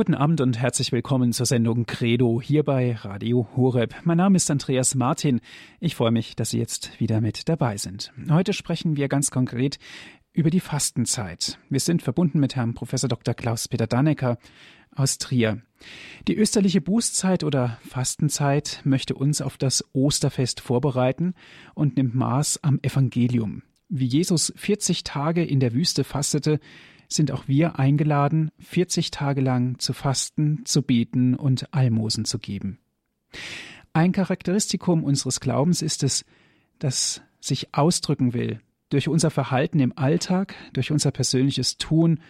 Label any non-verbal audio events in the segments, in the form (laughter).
Guten Abend und herzlich willkommen zur Sendung Credo hier bei Radio Horeb. Mein Name ist Andreas Martin. Ich freue mich, dass Sie jetzt wieder mit dabei sind. Heute sprechen wir ganz konkret über die Fastenzeit. Wir sind verbunden mit Herrn Professor Dr. Klaus-Peter Dannecker aus Trier. Die österliche Bußzeit oder Fastenzeit möchte uns auf das Osterfest vorbereiten und nimmt Maß am Evangelium. Wie Jesus 40 Tage in der Wüste fastete, sind auch wir eingeladen, 40 Tage lang zu fasten, zu beten und Almosen zu geben. Ein Charakteristikum unseres Glaubens ist es, dass sich ausdrücken will durch unser Verhalten im Alltag, durch unser persönliches Tun,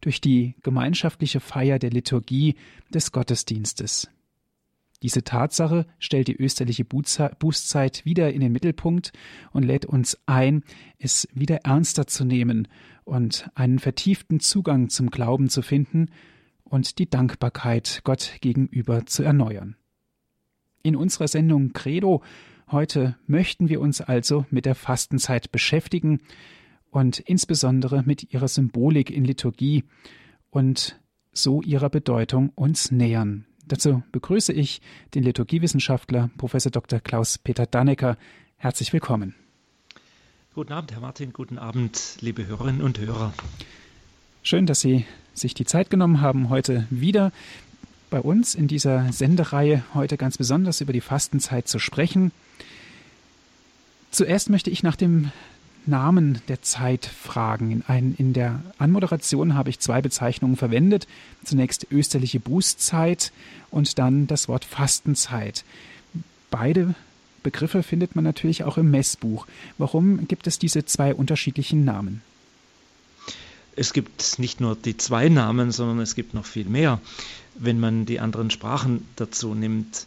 durch die gemeinschaftliche Feier der Liturgie des Gottesdienstes. Diese Tatsache stellt die österliche Bußzeit wieder in den Mittelpunkt und lädt uns ein, es wieder ernster zu nehmen und einen vertieften Zugang zum Glauben zu finden und die Dankbarkeit Gott gegenüber zu erneuern. In unserer Sendung Credo heute möchten wir uns also mit der Fastenzeit beschäftigen und insbesondere mit ihrer Symbolik in Liturgie und so ihrer Bedeutung uns nähern. Dazu begrüße ich den Liturgiewissenschaftler Prof. Dr. Klaus-Peter Dannecker. Herzlich willkommen. Guten Abend, Herr Martin. Guten Abend, liebe Hörerinnen und Hörer. Schön, dass Sie sich die Zeit genommen haben, heute wieder bei uns in dieser Sendereihe heute ganz besonders über die Fastenzeit zu sprechen. Zuerst möchte ich nach dem Namen der Zeit fragen. In, ein, in der Anmoderation habe ich zwei Bezeichnungen verwendet. Zunächst österliche Bußzeit und dann das Wort Fastenzeit. Beide Begriffe findet man natürlich auch im Messbuch. Warum gibt es diese zwei unterschiedlichen Namen? Es gibt nicht nur die zwei Namen, sondern es gibt noch viel mehr, wenn man die anderen Sprachen dazu nimmt.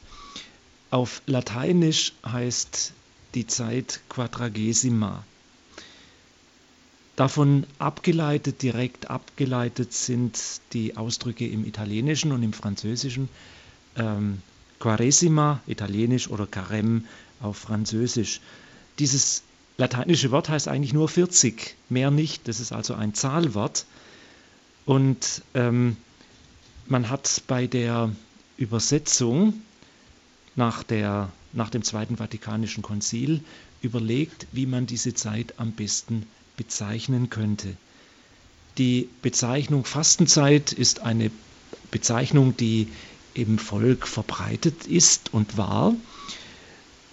Auf Lateinisch heißt die Zeit Quadragesima. Davon abgeleitet, direkt abgeleitet sind die Ausdrücke im Italienischen und im Französischen. Ähm, Quaresima, italienisch, oder Carême auf Französisch. Dieses lateinische Wort heißt eigentlich nur 40, mehr nicht. Das ist also ein Zahlwort. Und ähm, man hat bei der Übersetzung nach, der, nach dem Zweiten Vatikanischen Konzil überlegt, wie man diese Zeit am besten bezeichnen könnte. Die Bezeichnung Fastenzeit ist eine Bezeichnung, die im Volk verbreitet ist und war.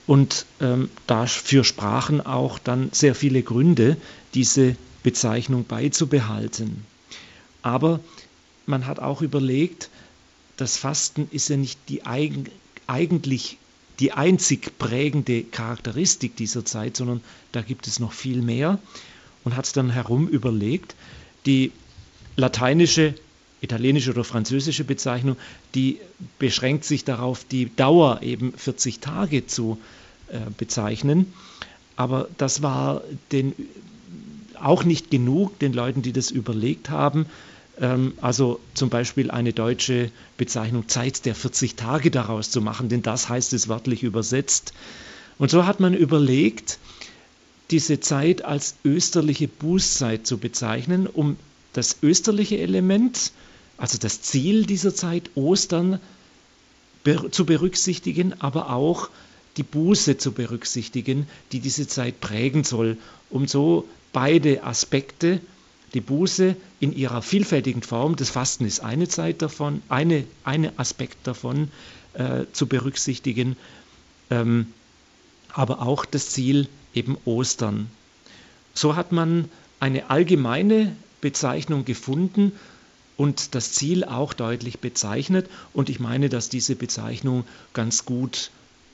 Und ähm, dafür sprachen auch dann sehr viele Gründe, diese Bezeichnung beizubehalten. Aber man hat auch überlegt, das Fasten ist ja nicht die eigen, eigentlich die einzig prägende Charakteristik dieser Zeit, sondern da gibt es noch viel mehr und hat dann herum überlegt, die lateinische, italienische oder französische Bezeichnung, die beschränkt sich darauf, die Dauer eben 40 Tage zu äh, bezeichnen. Aber das war den, auch nicht genug, den Leuten, die das überlegt haben. Ähm, also zum Beispiel eine deutsche Bezeichnung Zeit der 40 Tage daraus zu machen, denn das heißt es wörtlich übersetzt. Und so hat man überlegt, diese Zeit als österliche Bußzeit zu bezeichnen, um das österliche Element, also das Ziel dieser Zeit, Ostern, zu berücksichtigen, aber auch die Buße zu berücksichtigen, die diese Zeit prägen soll, um so beide Aspekte, die Buße in ihrer vielfältigen Form, das Fasten ist eine Zeit davon, eine, eine Aspekt davon äh, zu berücksichtigen, ähm, aber auch das Ziel eben Ostern. So hat man eine allgemeine Bezeichnung gefunden und das Ziel auch deutlich bezeichnet. Und ich meine, dass diese Bezeichnung ganz gut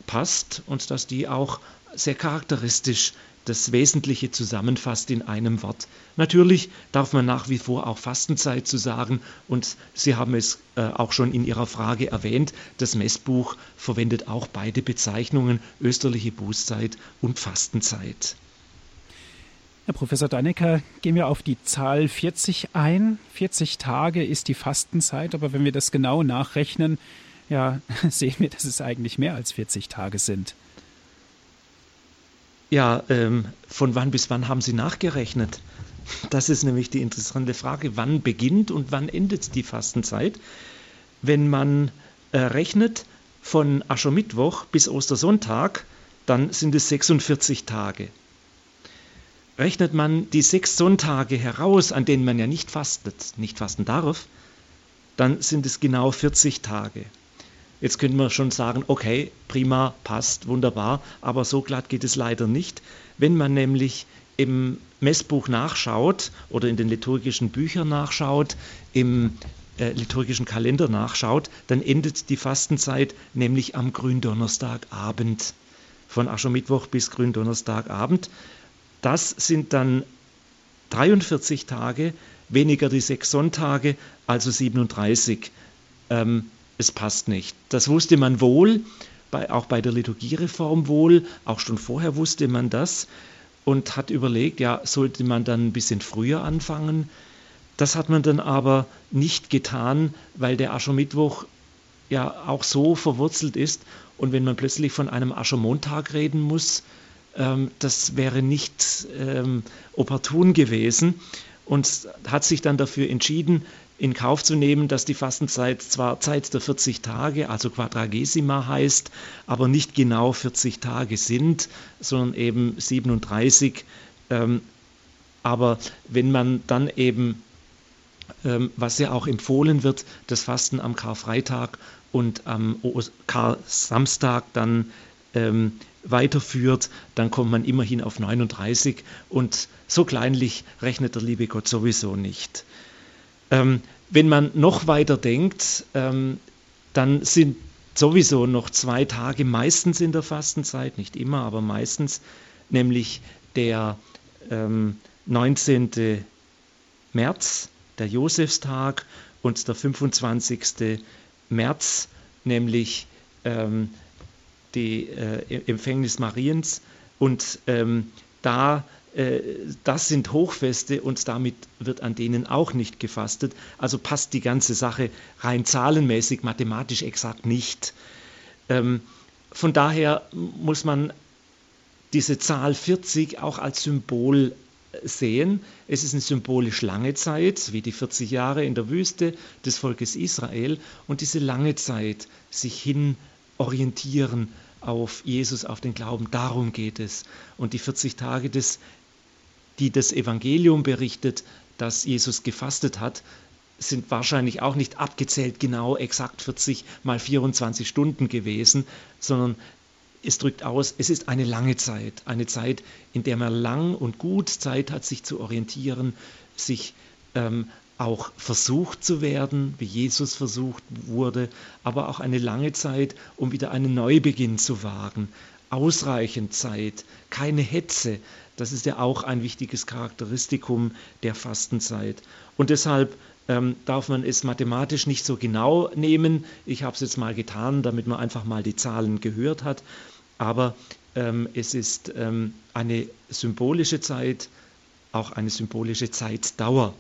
passt und dass die auch sehr charakteristisch das Wesentliche zusammenfasst in einem Wort. Natürlich darf man nach wie vor auch Fastenzeit zu sagen und Sie haben es äh, auch schon in Ihrer Frage erwähnt, das Messbuch verwendet auch beide Bezeichnungen, österliche Bußzeit und Fastenzeit. Herr Professor Dannecker, gehen wir auf die Zahl 40 ein. 40 Tage ist die Fastenzeit, aber wenn wir das genau nachrechnen, ja, (laughs) sehen wir, dass es eigentlich mehr als 40 Tage sind. Ja, ähm, von wann bis wann haben Sie nachgerechnet? Das ist nämlich die interessante Frage. Wann beginnt und wann endet die Fastenzeit? wenn man äh, rechnet von Aschermittwoch bis Ostersonntag, dann sind es 46 Tage. Rechnet man die sechs Sonntage heraus, an denen man ja nicht fastet, nicht fasten darf, dann sind es genau 40 Tage. Jetzt könnte man schon sagen, okay, prima, passt, wunderbar, aber so glatt geht es leider nicht. Wenn man nämlich im Messbuch nachschaut oder in den liturgischen Büchern nachschaut, im äh, liturgischen Kalender nachschaut, dann endet die Fastenzeit nämlich am Gründonnerstagabend. Von Aschermittwoch bis Gründonnerstagabend. Das sind dann 43 Tage, weniger die sechs Sonntage, also 37. Ähm, es passt nicht. Das wusste man wohl, bei, auch bei der Liturgiereform wohl, auch schon vorher wusste man das und hat überlegt, ja, sollte man dann ein bisschen früher anfangen. Das hat man dann aber nicht getan, weil der Aschermittwoch ja auch so verwurzelt ist. Und wenn man plötzlich von einem Aschermontag reden muss, ähm, das wäre nicht ähm, opportun gewesen. Und hat sich dann dafür entschieden, in Kauf zu nehmen, dass die Fastenzeit zwar Zeit der 40 Tage, also Quadragesima heißt, aber nicht genau 40 Tage sind, sondern eben 37. Ähm, aber wenn man dann eben, ähm, was ja auch empfohlen wird, das Fasten am Karfreitag und am Kar-Samstag dann ähm, weiterführt, dann kommt man immerhin auf 39 und so kleinlich rechnet der liebe Gott sowieso nicht. Ähm, wenn man noch weiter denkt, ähm, dann sind sowieso noch zwei Tage meistens in der Fastenzeit, nicht immer, aber meistens, nämlich der ähm, 19. März, der Josefstag und der 25. März, nämlich ähm, die äh, Empfängnis Mariens. Und ähm, da das sind Hochfeste und damit wird an denen auch nicht gefastet. Also passt die ganze Sache rein zahlenmäßig, mathematisch exakt nicht. Ähm, von daher muss man diese Zahl 40 auch als Symbol sehen. Es ist eine symbolisch lange Zeit, wie die 40 Jahre in der Wüste des Volkes Israel. Und diese lange Zeit, sich hin orientieren auf Jesus, auf den Glauben, darum geht es. Und die 40 Tage des die das Evangelium berichtet, dass Jesus gefastet hat, sind wahrscheinlich auch nicht abgezählt genau exakt 40 mal 24 Stunden gewesen, sondern es drückt aus, es ist eine lange Zeit, eine Zeit, in der man lang und gut Zeit hat, sich zu orientieren, sich ähm, auch versucht zu werden, wie Jesus versucht wurde, aber auch eine lange Zeit, um wieder einen Neubeginn zu wagen. Ausreichend Zeit, keine Hetze, das ist ja auch ein wichtiges Charakteristikum der Fastenzeit. Und deshalb ähm, darf man es mathematisch nicht so genau nehmen. Ich habe es jetzt mal getan, damit man einfach mal die Zahlen gehört hat. Aber ähm, es ist ähm, eine symbolische Zeit, auch eine symbolische Zeitdauer.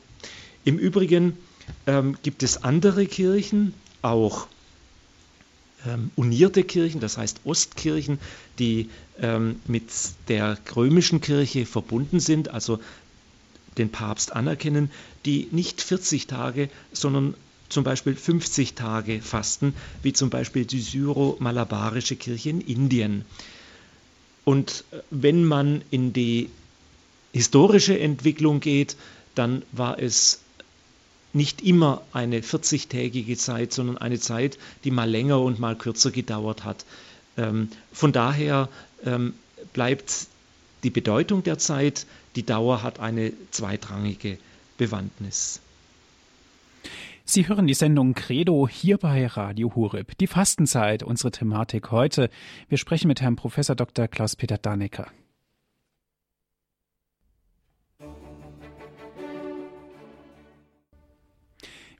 Im Übrigen ähm, gibt es andere Kirchen, auch ähm, unierte Kirchen, das heißt Ostkirchen, die ähm, mit der römischen Kirche verbunden sind, also den Papst anerkennen, die nicht 40 Tage, sondern zum Beispiel 50 Tage fasten, wie zum Beispiel die syro-malabarische Kirche in Indien. Und äh, wenn man in die historische Entwicklung geht, dann war es nicht immer eine 40-tägige Zeit, sondern eine Zeit, die mal länger und mal kürzer gedauert hat. Ähm, von daher ähm, bleibt die Bedeutung der Zeit, die Dauer hat eine zweitrangige Bewandtnis. Sie hören die Sendung Credo hier bei Radio Hureb. Die Fastenzeit, unsere Thematik heute. Wir sprechen mit Herrn Professor Dr. Klaus-Peter Dannecker.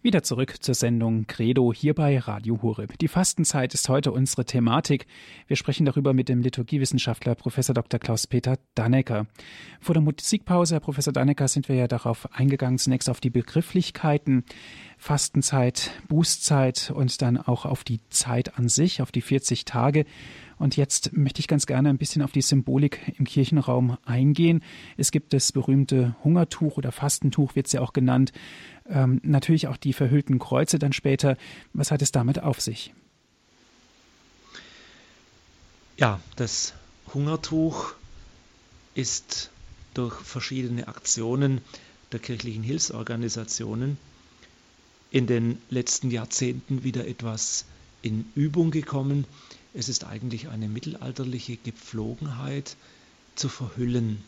Wieder zurück zur Sendung Credo hier bei Radio Horeb. Die Fastenzeit ist heute unsere Thematik. Wir sprechen darüber mit dem Liturgiewissenschaftler Professor Dr. Klaus-Peter Dannecker. Vor der Musikpause, Herr Professor Dannecker, sind wir ja darauf eingegangen, zunächst auf die Begrifflichkeiten Fastenzeit, Bußzeit und dann auch auf die Zeit an sich, auf die 40 Tage. Und jetzt möchte ich ganz gerne ein bisschen auf die Symbolik im Kirchenraum eingehen. Es gibt das berühmte Hungertuch oder Fastentuch, wird es ja auch genannt. Ähm, natürlich auch die verhüllten Kreuze dann später. Was hat es damit auf sich? Ja, das Hungertuch ist durch verschiedene Aktionen der kirchlichen Hilfsorganisationen in den letzten Jahrzehnten wieder etwas in Übung gekommen. Es ist eigentlich eine mittelalterliche Gepflogenheit zu verhüllen.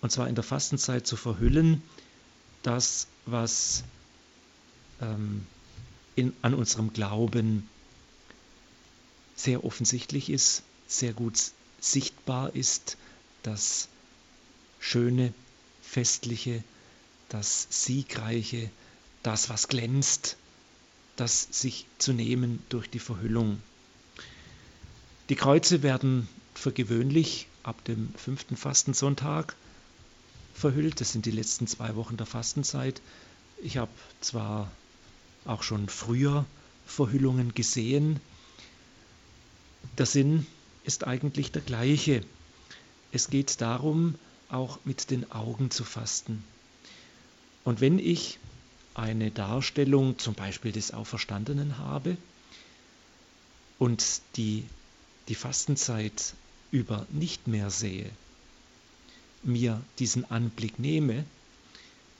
Und zwar in der Fastenzeit zu verhüllen, das, was ähm, in, an unserem Glauben sehr offensichtlich ist, sehr gut sichtbar ist, das Schöne, Festliche, das Siegreiche, das, was glänzt, das sich zu nehmen durch die Verhüllung. Die Kreuze werden für gewöhnlich ab dem fünften Fastensonntag verhüllt. Das sind die letzten zwei Wochen der Fastenzeit. Ich habe zwar auch schon früher Verhüllungen gesehen. Der Sinn ist eigentlich der gleiche. Es geht darum, auch mit den Augen zu fasten. Und wenn ich eine Darstellung zum Beispiel des Auferstandenen habe und die, die Fastenzeit über nicht mehr sehe, mir diesen Anblick nehme,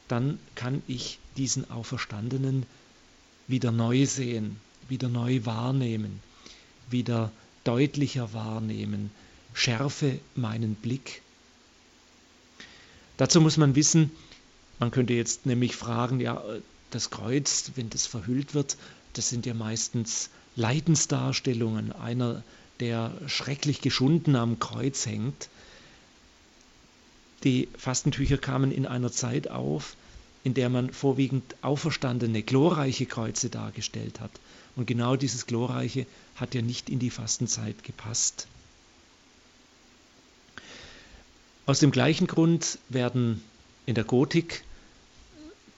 dann kann ich diesen Auferstandenen wieder neu sehen, wieder neu wahrnehmen, wieder deutlicher wahrnehmen, schärfe meinen Blick. Dazu muss man wissen, man könnte jetzt nämlich fragen, ja, das Kreuz, wenn das verhüllt wird, das sind ja meistens Leidensdarstellungen. Einer, der schrecklich geschunden am Kreuz hängt. Die Fastentücher kamen in einer Zeit auf, in der man vorwiegend auferstandene, glorreiche Kreuze dargestellt hat. Und genau dieses Glorreiche hat ja nicht in die Fastenzeit gepasst. Aus dem gleichen Grund werden in der Gotik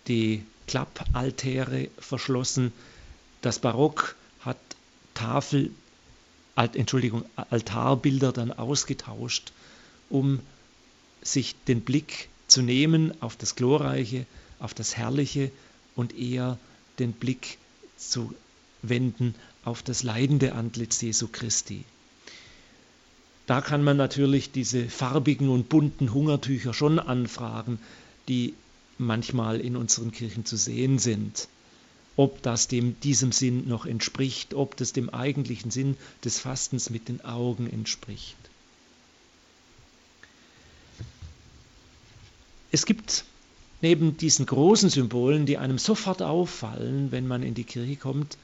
die Klappaltäre verschlossen. Das Barock hat Tafel, Entschuldigung, Altarbilder dann ausgetauscht, um sich den Blick zu nehmen auf das Glorreiche, auf das Herrliche und eher den Blick zu wenden auf das leidende Antlitz Jesu Christi. Da kann man natürlich diese farbigen und bunten Hungertücher schon anfragen, die manchmal in unseren Kirchen zu sehen sind. Ob das dem diesem Sinn noch entspricht, ob das dem eigentlichen Sinn des Fastens mit den Augen entspricht. Es gibt neben diesen großen Symbolen, die einem sofort auffallen, wenn man in die Kirche kommt,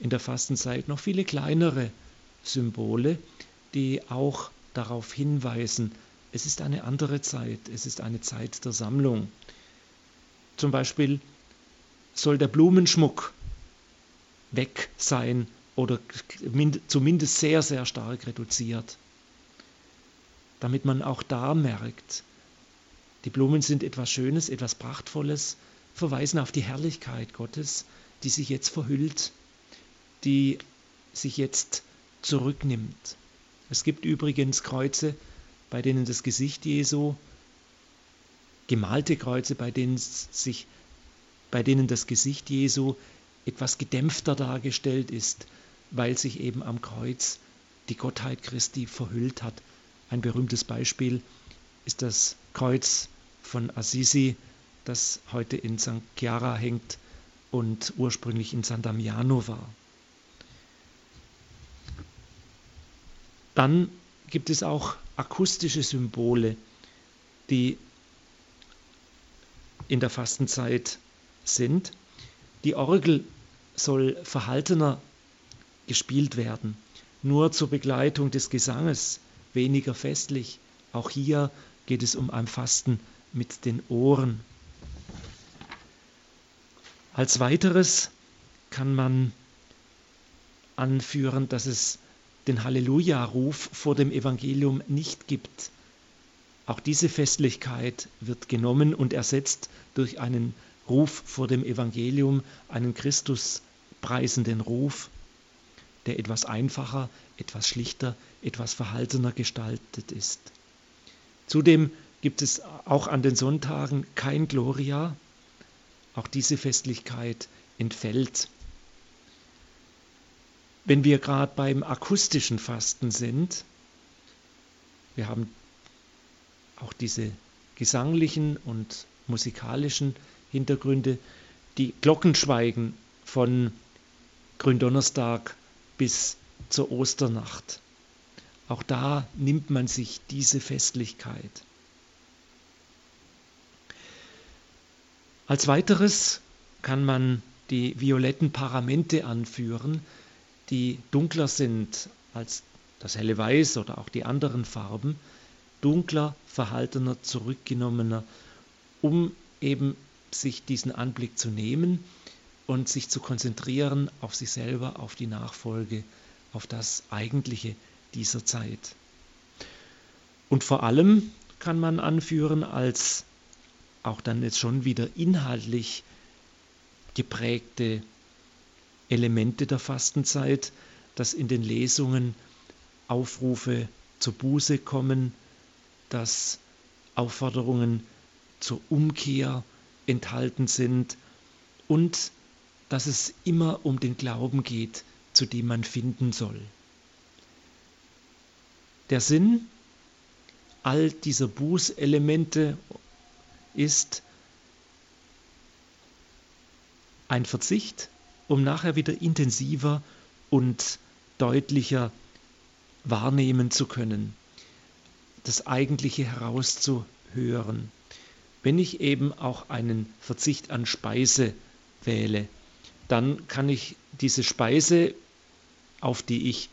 in der Fastenzeit noch viele kleinere Symbole, die auch darauf hinweisen, es ist eine andere Zeit, es ist eine Zeit der Sammlung. Zum Beispiel soll der Blumenschmuck weg sein oder zumindest sehr, sehr stark reduziert, damit man auch da merkt, die Blumen sind etwas Schönes, etwas Prachtvolles, verweisen auf die Herrlichkeit Gottes, die sich jetzt verhüllt, die sich jetzt zurücknimmt. Es gibt übrigens Kreuze, bei denen das Gesicht Jesu, gemalte Kreuze, bei denen, sich, bei denen das Gesicht Jesu etwas gedämpfter dargestellt ist, weil sich eben am Kreuz die Gottheit Christi verhüllt hat. Ein berühmtes Beispiel ist das Kreuz von Assisi, das heute in St. Chiara hängt und ursprünglich in San Damiano war. Dann gibt es auch akustische Symbole, die in der Fastenzeit sind. Die Orgel soll verhaltener gespielt werden, nur zur Begleitung des Gesanges, weniger festlich. Auch hier geht es um ein Fasten mit den Ohren. Als weiteres kann man anführen, dass es den Halleluja-Ruf vor dem Evangelium nicht gibt. Auch diese Festlichkeit wird genommen und ersetzt durch einen Ruf vor dem Evangelium, einen Christus preisenden Ruf. der etwas einfacher, etwas schlichter, etwas verhaltener gestaltet ist. Zudem gibt es auch an den Sonntagen kein Gloria. Auch diese Festlichkeit entfällt. Wenn wir gerade beim akustischen Fasten sind, wir haben auch diese gesanglichen und musikalischen Hintergründe, die Glocken schweigen von Gründonnerstag bis zur Osternacht. Auch da nimmt man sich diese Festlichkeit. Als weiteres kann man die violetten Paramente anführen, die dunkler sind als das helle Weiß oder auch die anderen Farben, dunkler, verhaltener, zurückgenommener, um eben sich diesen Anblick zu nehmen und sich zu konzentrieren auf sich selber, auf die Nachfolge, auf das Eigentliche dieser Zeit. Und vor allem kann man anführen als auch dann jetzt schon wieder inhaltlich geprägte Elemente der Fastenzeit, dass in den Lesungen Aufrufe zur Buße kommen, dass Aufforderungen zur Umkehr enthalten sind und dass es immer um den Glauben geht, zu dem man finden soll. Der Sinn all dieser Bußelemente ist ein Verzicht, um nachher wieder intensiver und deutlicher wahrnehmen zu können, das Eigentliche herauszuhören. Wenn ich eben auch einen Verzicht an Speise wähle, dann kann ich diese Speise, auf die ich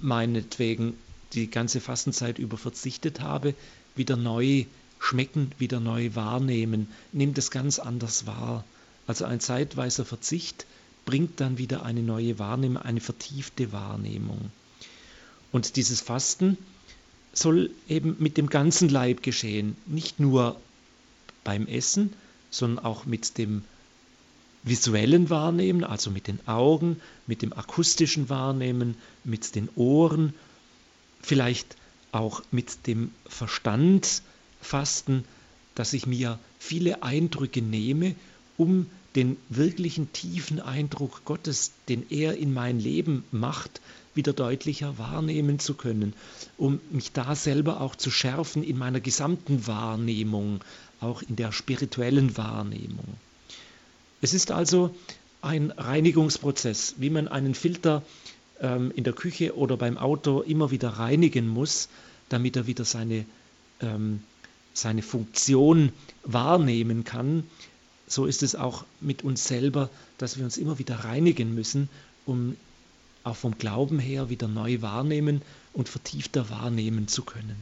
meinetwegen die ganze Fastenzeit über verzichtet habe, wieder neu schmecken, wieder neu wahrnehmen, nimmt es ganz anders wahr. Also ein zeitweiser Verzicht bringt dann wieder eine neue Wahrnehmung, eine vertiefte Wahrnehmung. Und dieses Fasten soll eben mit dem ganzen Leib geschehen, nicht nur beim Essen, sondern auch mit dem visuellen Wahrnehmen, also mit den Augen, mit dem akustischen Wahrnehmen, mit den Ohren, vielleicht auch mit dem Verstand fasten, dass ich mir viele Eindrücke nehme, um den wirklichen tiefen Eindruck Gottes, den er in mein Leben macht, wieder deutlicher wahrnehmen zu können, um mich da selber auch zu schärfen in meiner gesamten Wahrnehmung, auch in der spirituellen Wahrnehmung. Es ist also ein Reinigungsprozess, wie man einen Filter ähm, in der Küche oder beim Auto immer wieder reinigen muss, damit er wieder seine, ähm, seine Funktion wahrnehmen kann. So ist es auch mit uns selber, dass wir uns immer wieder reinigen müssen, um auch vom Glauben her wieder neu wahrnehmen und vertiefter wahrnehmen zu können.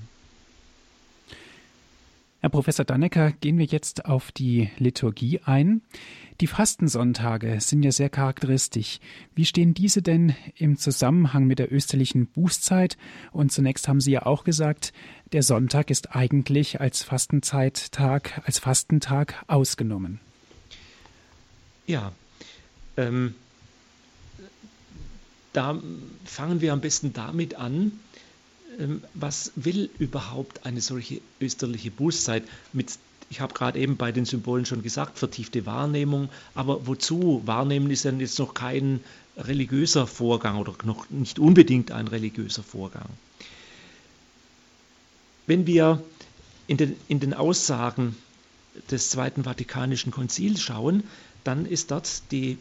Herr Professor Dannecker, gehen wir jetzt auf die Liturgie ein. Die Fastensonntage sind ja sehr charakteristisch. Wie stehen diese denn im Zusammenhang mit der österlichen Bußzeit? Und zunächst haben Sie ja auch gesagt, der Sonntag ist eigentlich als Fastenzeittag, als Fastentag ausgenommen. Ja, ähm, da fangen wir am besten damit an, was will überhaupt eine solche österliche Bußzeit? Mit, ich habe gerade eben bei den Symbolen schon gesagt, vertiefte Wahrnehmung, aber wozu? Wahrnehmen ist dann jetzt noch kein religiöser Vorgang oder noch nicht unbedingt ein religiöser Vorgang. Wenn wir in den, in den Aussagen des Zweiten Vatikanischen Konzils schauen, dann ist dort die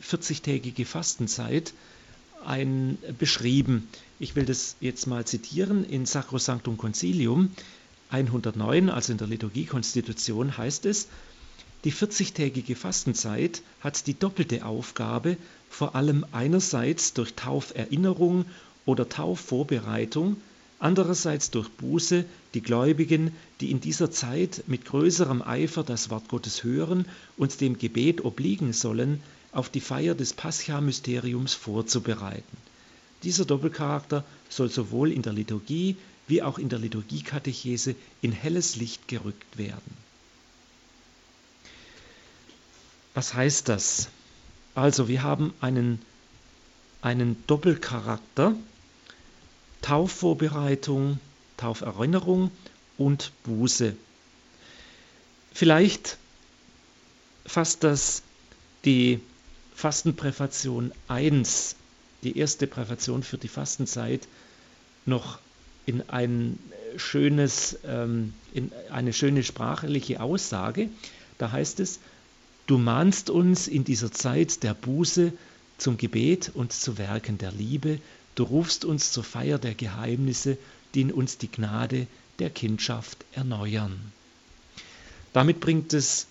40-tägige Fastenzeit ein, beschrieben. Ich will das jetzt mal zitieren. In Sacrosanctum Concilium 109, also in der Liturgiekonstitution, heißt es, die 40-tägige Fastenzeit hat die doppelte Aufgabe, vor allem einerseits durch Tauferinnerung oder Taufvorbereitung, andererseits durch Buße die Gläubigen, die in dieser Zeit mit größerem Eifer das Wort Gottes hören und dem Gebet obliegen sollen, auf die Feier des Pascha-Mysteriums vorzubereiten. Dieser Doppelcharakter soll sowohl in der Liturgie wie auch in der Liturgiekatechese in helles Licht gerückt werden. Was heißt das? Also, wir haben einen einen Doppelcharakter, Taufvorbereitung, Tauferinnerung und Buße. Vielleicht fasst das die Fastenpräfation 1, die erste Präfation für die Fastenzeit, noch in ein schönes, ähm, in eine schöne sprachliche Aussage. Da heißt es, du mahnst uns in dieser Zeit der Buße zum Gebet und zu Werken der Liebe, du rufst uns zur Feier der Geheimnisse, die in uns die Gnade der Kindschaft erneuern. Damit bringt es,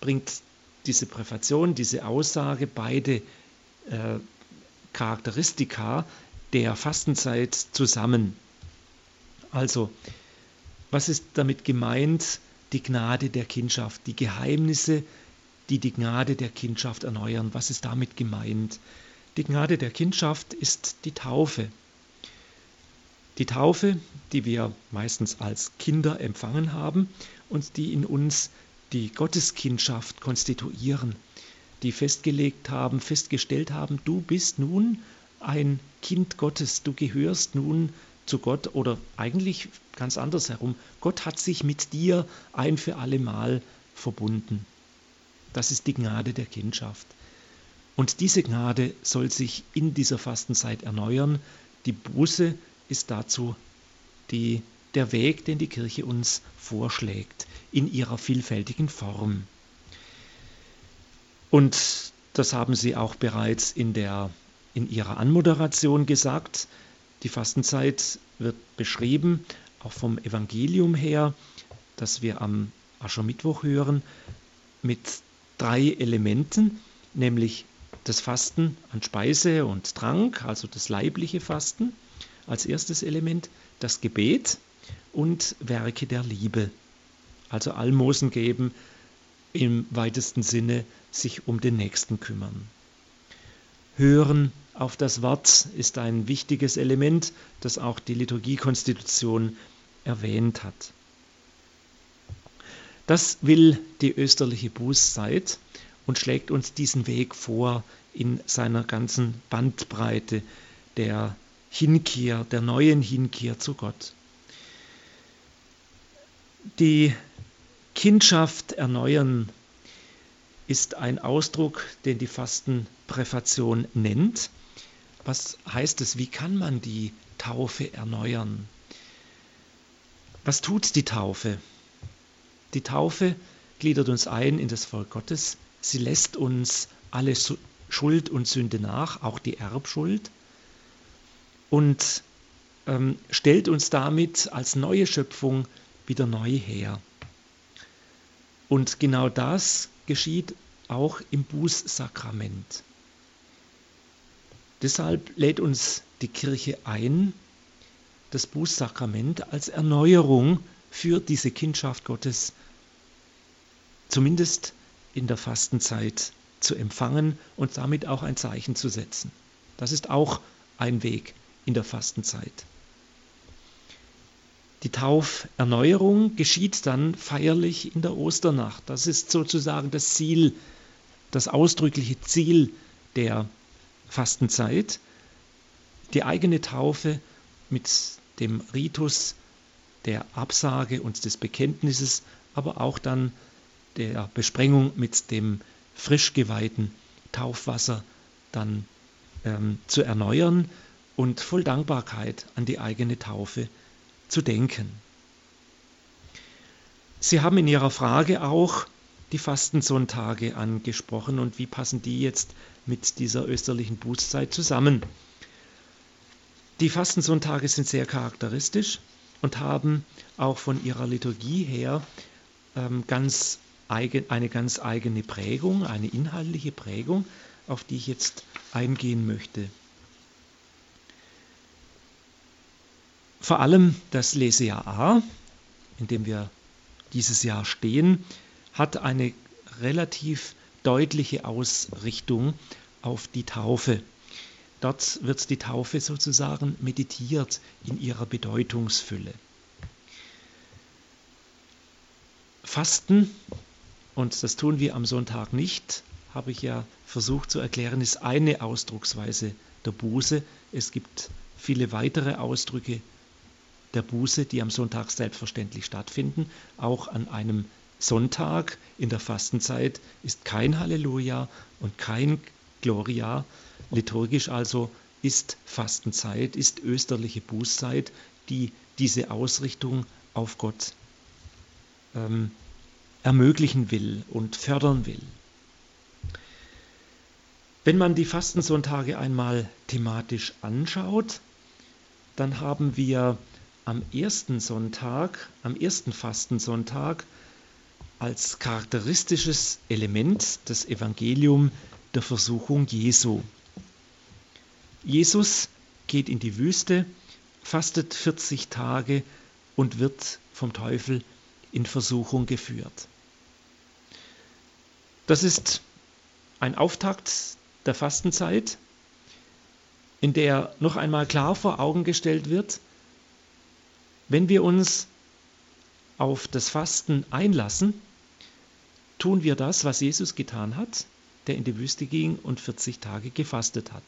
bringt diese Präfation, diese Aussage beide äh, Charakteristika der Fastenzeit zusammen. Also, was ist damit gemeint? Die Gnade der Kindschaft, die Geheimnisse, die die Gnade der Kindschaft erneuern. Was ist damit gemeint? Die Gnade der Kindschaft ist die Taufe. Die Taufe, die wir meistens als Kinder empfangen haben und die in uns die Gotteskindschaft konstituieren, die festgelegt haben, festgestellt haben, du bist nun ein Kind Gottes, du gehörst nun zu Gott oder eigentlich ganz anders herum. Gott hat sich mit dir ein für alle Mal verbunden. Das ist die Gnade der Kindschaft. Und diese Gnade soll sich in dieser Fastenzeit erneuern. Die Buße ist dazu die, der Weg, den die Kirche uns vorschlägt, in ihrer vielfältigen Form. Und das haben Sie auch bereits in, der, in Ihrer Anmoderation gesagt. Die Fastenzeit wird beschrieben, auch vom Evangelium her, das wir am Aschermittwoch hören, mit drei Elementen, nämlich das Fasten an Speise und Trank, also das leibliche Fasten als erstes Element, das Gebet und Werke der Liebe, also Almosen geben, im weitesten Sinne sich um den Nächsten kümmern. Hören auf das Wort ist ein wichtiges Element, das auch die Liturgiekonstitution erwähnt hat. Das will die österliche Bußzeit und schlägt uns diesen Weg vor in seiner ganzen Bandbreite der Hinkehr, der neuen Hinkehr zu Gott. Die Kindschaft erneuern ist ein Ausdruck, den die Fastenpräfation nennt. Was heißt es? Wie kann man die Taufe erneuern? Was tut die Taufe? Die Taufe gliedert uns ein in das Volk Gottes. Sie lässt uns alle Schuld und Sünde nach, auch die Erbschuld, und ähm, stellt uns damit als neue Schöpfung wieder neu her. Und genau das geschieht auch im Bußsakrament. Deshalb lädt uns die Kirche ein, das Bußsakrament als Erneuerung für diese Kindschaft Gottes zumindest in der Fastenzeit zu empfangen und damit auch ein Zeichen zu setzen. Das ist auch ein Weg in der Fastenzeit. Die Tauferneuerung geschieht dann feierlich in der Osternacht. Das ist sozusagen das Ziel, das ausdrückliche Ziel der Fastenzeit. Die eigene Taufe mit dem Ritus der Absage und des Bekenntnisses, aber auch dann der Besprengung mit dem frisch geweihten Taufwasser dann ähm, zu erneuern und voll Dankbarkeit an die eigene Taufe zu denken. Sie haben in Ihrer Frage auch die Fastensonntage angesprochen und wie passen die jetzt mit dieser österlichen Bußzeit zusammen. Die Fastensonntage sind sehr charakteristisch und haben auch von ihrer Liturgie her ähm, ganz eigen, eine ganz eigene Prägung, eine inhaltliche Prägung, auf die ich jetzt eingehen möchte. Vor allem das Lesejahr A, in dem wir dieses Jahr stehen, hat eine relativ deutliche Ausrichtung auf die Taufe. Dort wird die Taufe sozusagen meditiert in ihrer Bedeutungsfülle. Fasten, und das tun wir am Sonntag nicht, habe ich ja versucht zu erklären, ist eine Ausdrucksweise der Buße. Es gibt viele weitere Ausdrücke der Buße, die am Sonntag selbstverständlich stattfinden. Auch an einem Sonntag in der Fastenzeit ist kein Halleluja und kein Gloria. Liturgisch also ist Fastenzeit, ist österliche Bußzeit, die diese Ausrichtung auf Gott ähm, ermöglichen will und fördern will. Wenn man die Fastensonntage einmal thematisch anschaut, dann haben wir am ersten Sonntag, am ersten Fastensonntag als charakteristisches Element das Evangelium der Versuchung Jesu. Jesus geht in die Wüste, fastet 40 Tage und wird vom Teufel in Versuchung geführt. Das ist ein Auftakt der Fastenzeit, in der noch einmal klar vor Augen gestellt wird, wenn wir uns auf das Fasten einlassen, tun wir das, was Jesus getan hat, der in die Wüste ging und 40 Tage gefastet hat.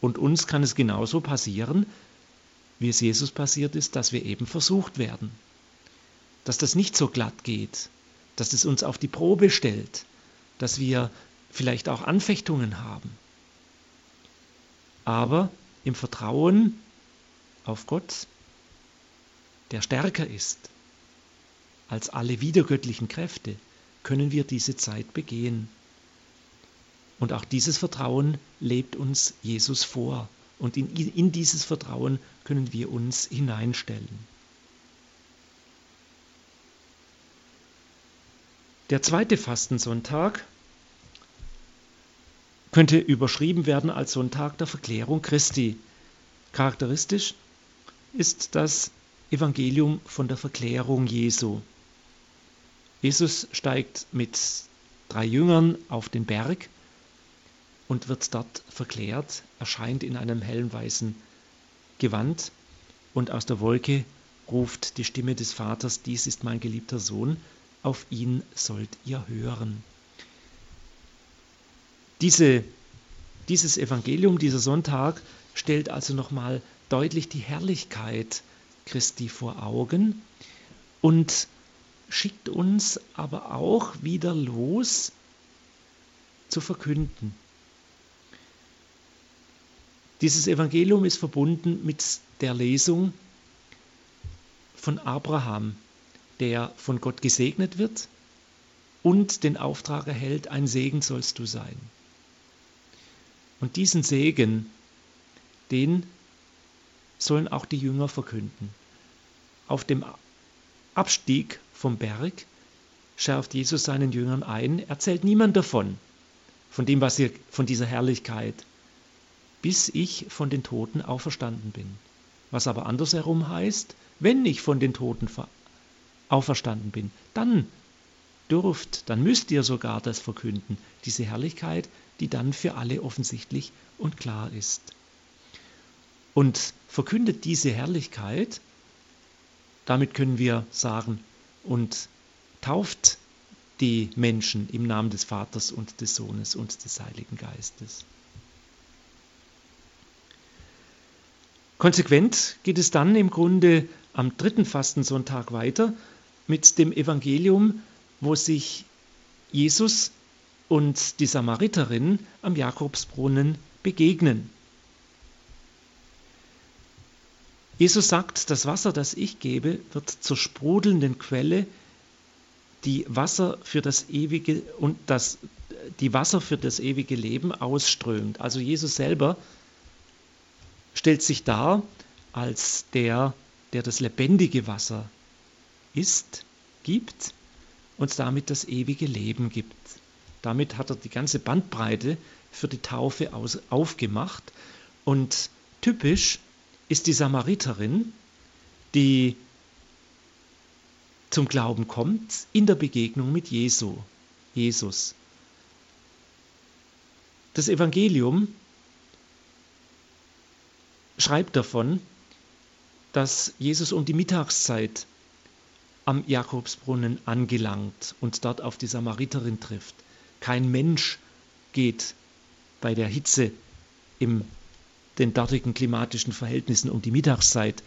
Und uns kann es genauso passieren, wie es Jesus passiert ist, dass wir eben versucht werden. Dass das nicht so glatt geht, dass es uns auf die Probe stellt, dass wir vielleicht auch Anfechtungen haben. Aber im Vertrauen auf Gott, der stärker ist als alle wiedergöttlichen Kräfte, können wir diese Zeit begehen. Und auch dieses Vertrauen lebt uns Jesus vor. Und in, in dieses Vertrauen können wir uns hineinstellen. Der zweite Fastensonntag könnte überschrieben werden als Sonntag der Verklärung Christi. Charakteristisch ist das Evangelium von der Verklärung Jesu. Jesus steigt mit drei Jüngern auf den Berg und wird dort verklärt, erscheint in einem hellen weißen Gewand und aus der Wolke ruft die Stimme des Vaters, dies ist mein geliebter Sohn, auf ihn sollt ihr hören. Diese, dieses Evangelium, dieser Sonntag stellt also nochmal deutlich die Herrlichkeit Christi vor Augen und schickt uns aber auch wieder los zu verkünden. Dieses Evangelium ist verbunden mit der Lesung von Abraham, der von Gott gesegnet wird und den Auftrag erhält, ein Segen sollst du sein. Und diesen Segen, den sollen auch die Jünger verkünden. Auf dem Abstieg vom Berg schärft Jesus seinen Jüngern ein, erzählt niemand davon, von dem, was ihr, von dieser Herrlichkeit, bis ich von den Toten auferstanden bin. Was aber andersherum heißt, wenn ich von den Toten auferstanden bin, dann dürft, dann müsst ihr sogar das verkünden, diese Herrlichkeit, die dann für alle offensichtlich und klar ist. Und verkündet diese Herrlichkeit, damit können wir sagen, und tauft die Menschen im Namen des Vaters und des Sohnes und des Heiligen Geistes. Konsequent geht es dann im Grunde am dritten Fastensonntag weiter mit dem Evangelium, wo sich Jesus und die Samariterin am Jakobsbrunnen begegnen. Jesus sagt, das Wasser, das ich gebe, wird zur sprudelnden Quelle, die Wasser für das ewige und das die Wasser für das ewige Leben ausströmt. Also Jesus selber stellt sich dar als der, der das lebendige Wasser ist, gibt und damit das ewige Leben gibt. Damit hat er die ganze Bandbreite für die Taufe aus, aufgemacht. Und typisch ist die Samariterin, die zum Glauben kommt in der Begegnung mit Jesu, Jesus. Das Evangelium schreibt davon, dass Jesus um die Mittagszeit am Jakobsbrunnen angelangt und dort auf die Samariterin trifft. Kein Mensch geht bei der Hitze in den dortigen klimatischen Verhältnissen um die Mittagszeit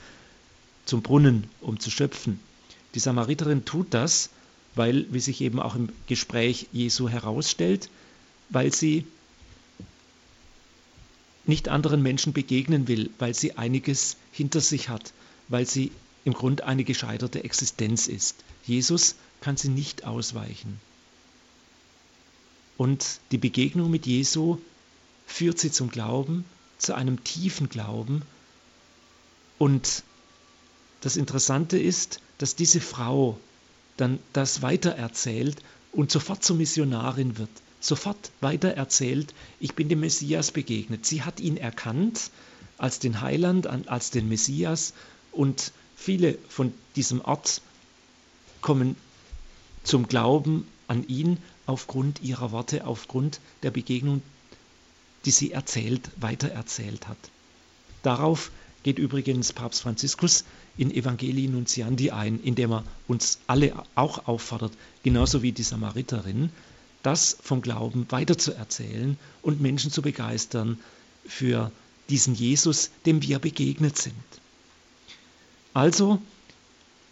zum Brunnen, um zu schöpfen. Die Samariterin tut das, weil, wie sich eben auch im Gespräch Jesu herausstellt, weil sie nicht anderen Menschen begegnen will, weil sie einiges hinter sich hat, weil sie im Grunde eine gescheiterte Existenz ist. Jesus kann sie nicht ausweichen. Und die Begegnung mit Jesu führt sie zum Glauben, zu einem tiefen Glauben. Und das Interessante ist, dass diese Frau dann das weitererzählt und sofort zur Missionarin wird sofort weiter erzählt, ich bin dem Messias begegnet. Sie hat ihn erkannt als den Heiland, als den Messias und viele von diesem Ort kommen zum Glauben an ihn aufgrund ihrer Worte, aufgrund der Begegnung, die sie erzählt, weitererzählt hat. Darauf geht übrigens Papst Franziskus in Evangelii Nuntiandi ein, indem er uns alle auch auffordert, genauso wie die Samariterin, das vom Glauben weiterzuerzählen und Menschen zu begeistern für diesen Jesus, dem wir begegnet sind. Also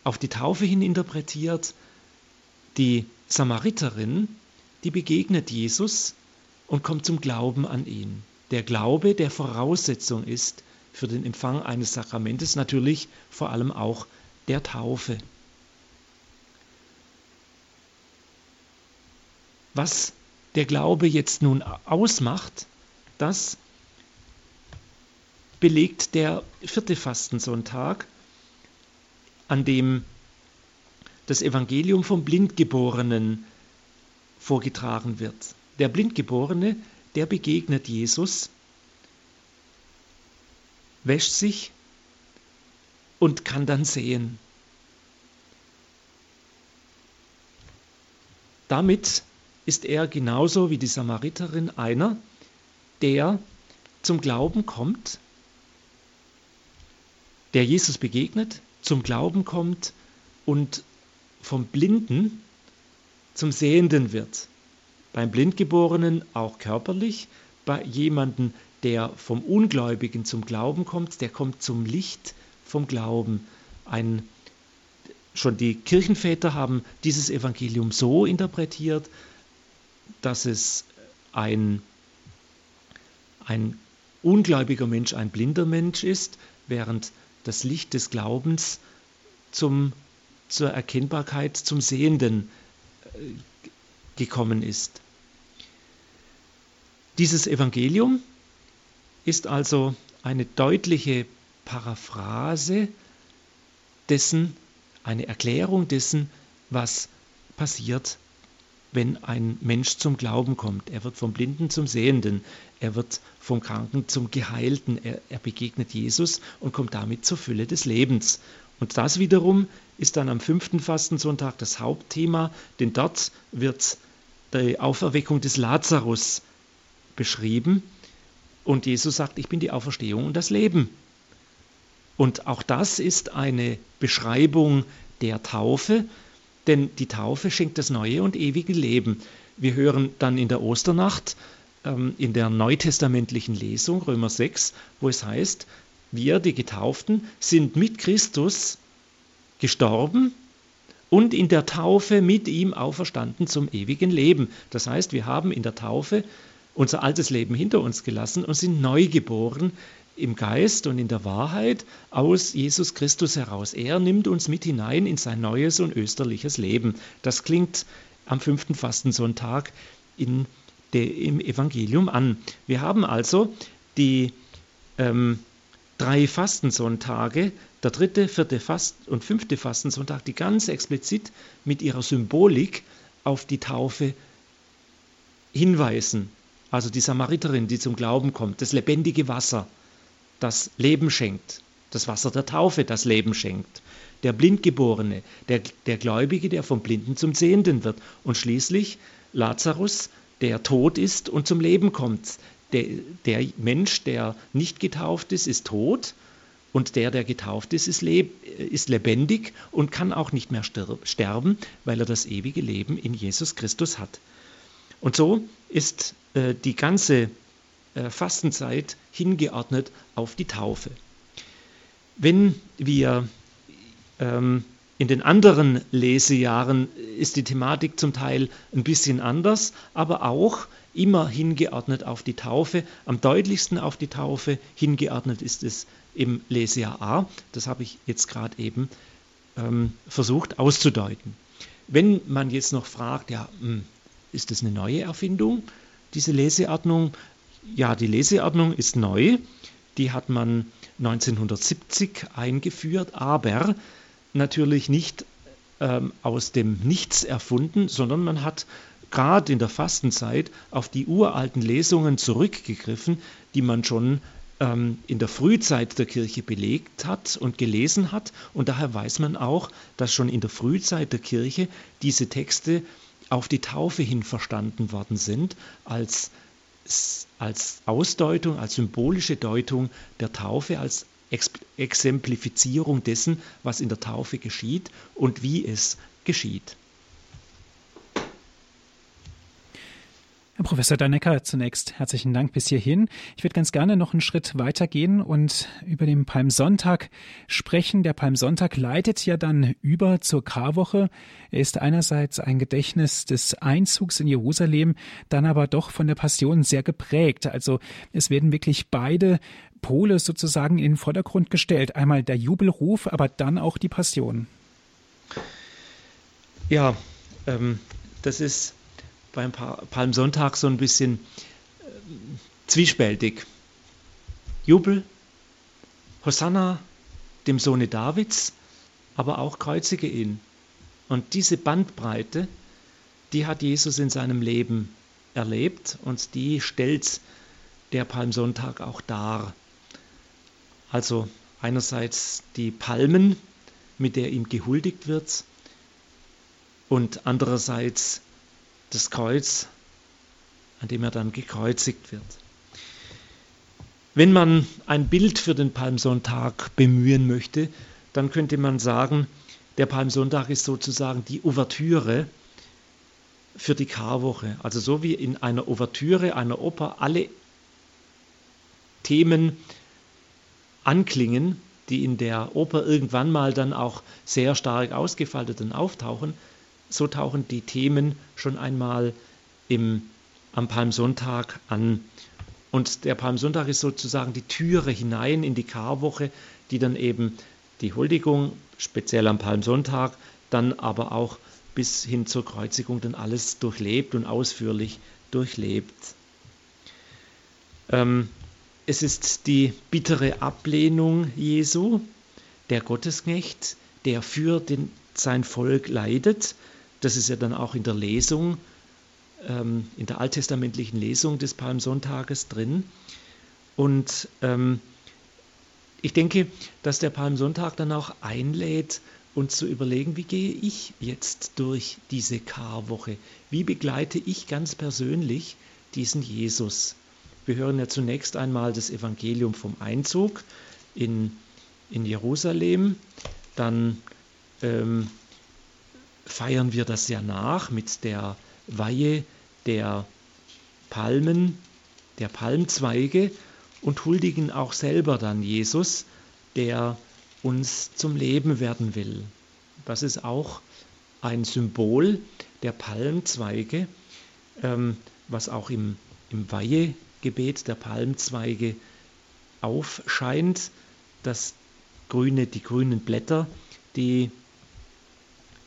auf die Taufe hin interpretiert, die Samariterin, die begegnet Jesus und kommt zum Glauben an ihn. Der Glaube, der Voraussetzung ist für den Empfang eines Sakramentes, natürlich vor allem auch der Taufe. Was der Glaube jetzt nun ausmacht, das belegt der vierte Fastensonntag, an dem das Evangelium vom Blindgeborenen vorgetragen wird. Der Blindgeborene, der begegnet Jesus, wäscht sich und kann dann sehen. Damit ist er genauso wie die Samariterin einer, der zum Glauben kommt, der Jesus begegnet, zum Glauben kommt und vom Blinden zum Sehenden wird. Beim Blindgeborenen auch körperlich, bei jemandem, der vom Ungläubigen zum Glauben kommt, der kommt zum Licht vom Glauben. Ein, schon die Kirchenväter haben dieses Evangelium so interpretiert, dass es ein, ein ungläubiger Mensch ein blinder Mensch ist, während das Licht des Glaubens zum, zur Erkennbarkeit, zum Sehenden äh, gekommen ist. Dieses Evangelium ist also eine deutliche Paraphrase dessen, eine Erklärung dessen, was passiert wenn ein Mensch zum Glauben kommt. Er wird vom Blinden zum Sehenden, er wird vom Kranken zum Geheilten, er, er begegnet Jesus und kommt damit zur Fülle des Lebens. Und das wiederum ist dann am fünften Fastensonntag das Hauptthema, denn dort wird die Auferweckung des Lazarus beschrieben. Und Jesus sagt, ich bin die Auferstehung und das Leben. Und auch das ist eine Beschreibung der Taufe, denn die Taufe schenkt das neue und ewige Leben. Wir hören dann in der Osternacht, ähm, in der neutestamentlichen Lesung, Römer 6, wo es heißt, wir, die Getauften, sind mit Christus gestorben und in der Taufe mit ihm auferstanden zum ewigen Leben. Das heißt, wir haben in der Taufe unser altes Leben hinter uns gelassen und sind neu geboren im Geist und in der Wahrheit aus Jesus Christus heraus. Er nimmt uns mit hinein in sein neues und österliches Leben. Das klingt am fünften Fastensonntag in de, im Evangelium an. Wir haben also die ähm, drei Fastensonntage, der dritte, vierte Fast und fünfte Fastensonntag, die ganz explizit mit ihrer Symbolik auf die Taufe hinweisen. Also die Samariterin, die zum Glauben kommt, das lebendige Wasser, das Leben schenkt, das Wasser der Taufe das Leben schenkt, der Blindgeborene, der, der Gläubige, der vom Blinden zum Sehenden wird und schließlich Lazarus, der tot ist und zum Leben kommt. Der, der Mensch, der nicht getauft ist, ist tot und der, der getauft ist, ist, ist lebendig und kann auch nicht mehr sterben, weil er das ewige Leben in Jesus Christus hat. Und so ist äh, die ganze äh, Fastenzeit hingeordnet auf die Taufe. Wenn wir ähm, in den anderen Lesejahren ist die Thematik zum Teil ein bisschen anders, aber auch immer hingeordnet auf die Taufe. Am deutlichsten auf die Taufe hingeordnet ist es im Lesejahr A. Das habe ich jetzt gerade eben ähm, versucht auszudeuten. Wenn man jetzt noch fragt, ja, hm, ist das eine neue Erfindung, diese Leseordnung? Ja, die Leseordnung ist neu. Die hat man 1970 eingeführt, aber natürlich nicht ähm, aus dem Nichts erfunden, sondern man hat gerade in der Fastenzeit auf die uralten Lesungen zurückgegriffen, die man schon ähm, in der Frühzeit der Kirche belegt hat und gelesen hat. Und daher weiß man auch, dass schon in der Frühzeit der Kirche diese Texte auf die Taufe hin verstanden worden sind, als, als Ausdeutung, als symbolische Deutung der Taufe, als Exemplifizierung dessen, was in der Taufe geschieht und wie es geschieht. Herr Professor Dannecker, zunächst herzlichen Dank bis hierhin. Ich würde ganz gerne noch einen Schritt weitergehen und über den Palmsonntag sprechen. Der Palmsonntag leitet ja dann über zur Karwoche. Er ist einerseits ein Gedächtnis des Einzugs in Jerusalem, dann aber doch von der Passion sehr geprägt. Also es werden wirklich beide Pole sozusagen in den Vordergrund gestellt. Einmal der Jubelruf, aber dann auch die Passion. Ja, ähm, das ist beim Palmsonntag so ein bisschen äh, zwiespältig. Jubel, Hosanna, dem Sohne Davids, aber auch kreuzige ihn. Und diese Bandbreite, die hat Jesus in seinem Leben erlebt und die stellt der Palmsonntag auch dar. Also einerseits die Palmen, mit der ihm gehuldigt wird, und andererseits das Kreuz, an dem er dann gekreuzigt wird. Wenn man ein Bild für den Palmsonntag bemühen möchte, dann könnte man sagen, der Palmsonntag ist sozusagen die Ouvertüre für die Karwoche. Also so wie in einer Ouvertüre einer Oper alle Themen anklingen, die in der Oper irgendwann mal dann auch sehr stark ausgefaltet und auftauchen, so tauchen die Themen schon einmal im, am Palmsonntag an. Und der Palmsonntag ist sozusagen die Türe hinein in die Karwoche, die dann eben die Huldigung, speziell am Palmsonntag, dann aber auch bis hin zur Kreuzigung dann alles durchlebt und ausführlich durchlebt. Ähm, es ist die bittere Ablehnung Jesu, der Gottesknecht, der für den, sein Volk leidet das ist ja dann auch in der Lesung, ähm, in der alttestamentlichen Lesung des Palmsonntages drin. Und ähm, ich denke, dass der Palmsonntag dann auch einlädt, uns zu überlegen, wie gehe ich jetzt durch diese Karwoche? Wie begleite ich ganz persönlich diesen Jesus? Wir hören ja zunächst einmal das Evangelium vom Einzug in, in Jerusalem, dann ähm, feiern wir das ja nach mit der Weihe der Palmen, der Palmzweige und huldigen auch selber dann Jesus, der uns zum Leben werden will. Das ist auch ein Symbol der Palmzweige, ähm, was auch im, im Weihegebet der Palmzweige aufscheint, dass grüne, die grünen Blätter, die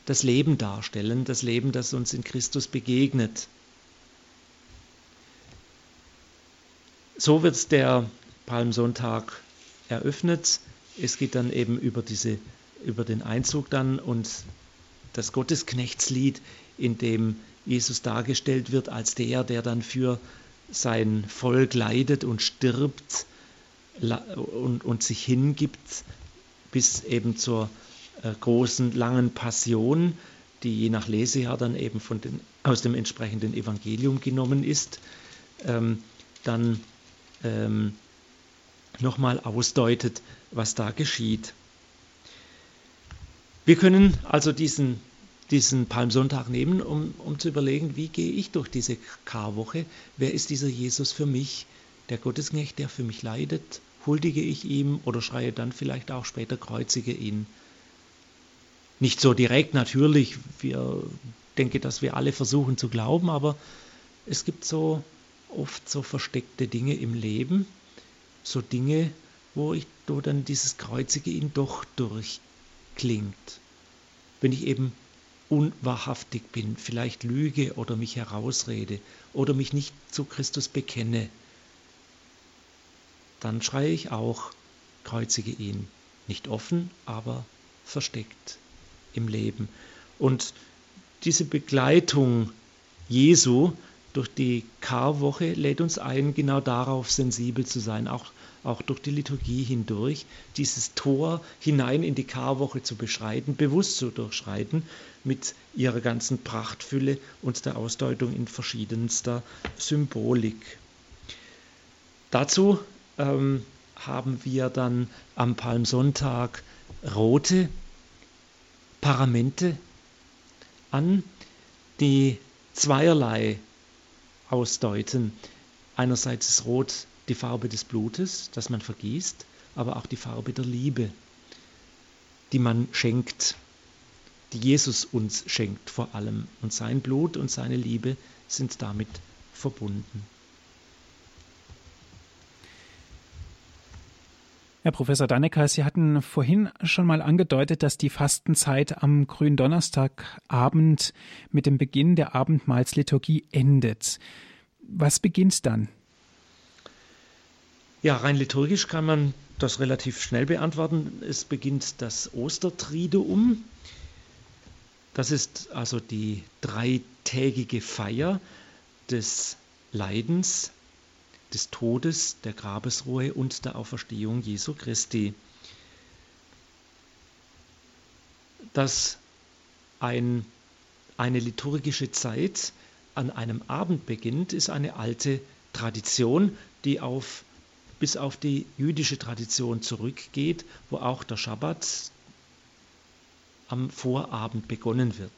das Leben darstellen, das Leben, das uns in Christus begegnet. So wird der Palmsonntag eröffnet. Es geht dann eben über, diese, über den Einzug dann und das Gottesknechtslied, in dem Jesus dargestellt wird als der, der dann für sein Volk leidet und stirbt und, und sich hingibt bis eben zur großen, langen Passion, die je nach Lesejahr dann eben von den, aus dem entsprechenden Evangelium genommen ist, ähm, dann ähm, nochmal ausdeutet, was da geschieht. Wir können also diesen diesen Palmsonntag nehmen, um, um zu überlegen, wie gehe ich durch diese Karwoche? Wer ist dieser Jesus für mich? Der Gottesknecht, der für mich leidet? Huldige ich ihm oder schreie dann vielleicht auch später, kreuzige ihn? Nicht so direkt natürlich, wir denke, dass wir alle versuchen zu glauben, aber es gibt so oft so versteckte Dinge im Leben, so Dinge, wo ich wo dann dieses Kreuzige ihn doch durchklingt. Wenn ich eben unwahrhaftig bin, vielleicht lüge oder mich herausrede oder mich nicht zu Christus bekenne, dann schreie ich auch, kreuzige ihn. Nicht offen, aber versteckt im Leben. Und diese Begleitung Jesu durch die Karwoche lädt uns ein, genau darauf sensibel zu sein, auch, auch durch die Liturgie hindurch, dieses Tor hinein in die Karwoche zu beschreiten, bewusst zu durchschreiten, mit ihrer ganzen Prachtfülle und der Ausdeutung in verschiedenster Symbolik. Dazu ähm, haben wir dann am Palmsonntag rote Paramente an, die zweierlei ausdeuten. Einerseits ist Rot die Farbe des Blutes, das man vergießt, aber auch die Farbe der Liebe, die man schenkt, die Jesus uns schenkt vor allem. Und sein Blut und seine Liebe sind damit verbunden. Herr Professor Dannecker, Sie hatten vorhin schon mal angedeutet, dass die Fastenzeit am Gründonnerstagabend mit dem Beginn der Abendmahlsliturgie endet. Was beginnt dann? Ja, rein liturgisch kann man das relativ schnell beantworten. Es beginnt das Ostertriduum. Das ist also die dreitägige Feier des Leidens, des Todes, der Grabesruhe und der Auferstehung Jesu Christi. Dass ein, eine liturgische Zeit an einem Abend beginnt, ist eine alte Tradition, die auf, bis auf die jüdische Tradition zurückgeht, wo auch der Schabbat am Vorabend begonnen wird.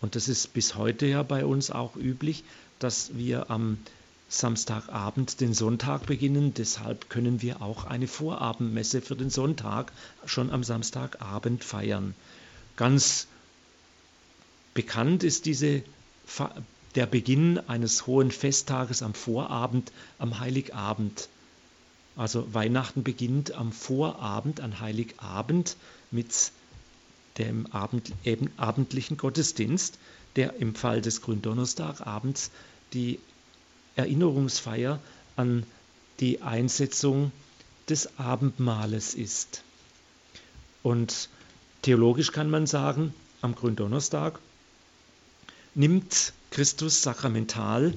Und das ist bis heute ja bei uns auch üblich, dass wir am Samstagabend den Sonntag beginnen. Deshalb können wir auch eine Vorabendmesse für den Sonntag schon am Samstagabend feiern. Ganz bekannt ist diese, der Beginn eines hohen Festtages am Vorabend, am Heiligabend. Also Weihnachten beginnt am Vorabend, an Heiligabend mit dem Abend, abendlichen Gottesdienst, der im Fall des Gründonnerstagabends die Erinnerungsfeier an die Einsetzung des Abendmahles ist. Und theologisch kann man sagen, am Gründonnerstag nimmt Christus sakramental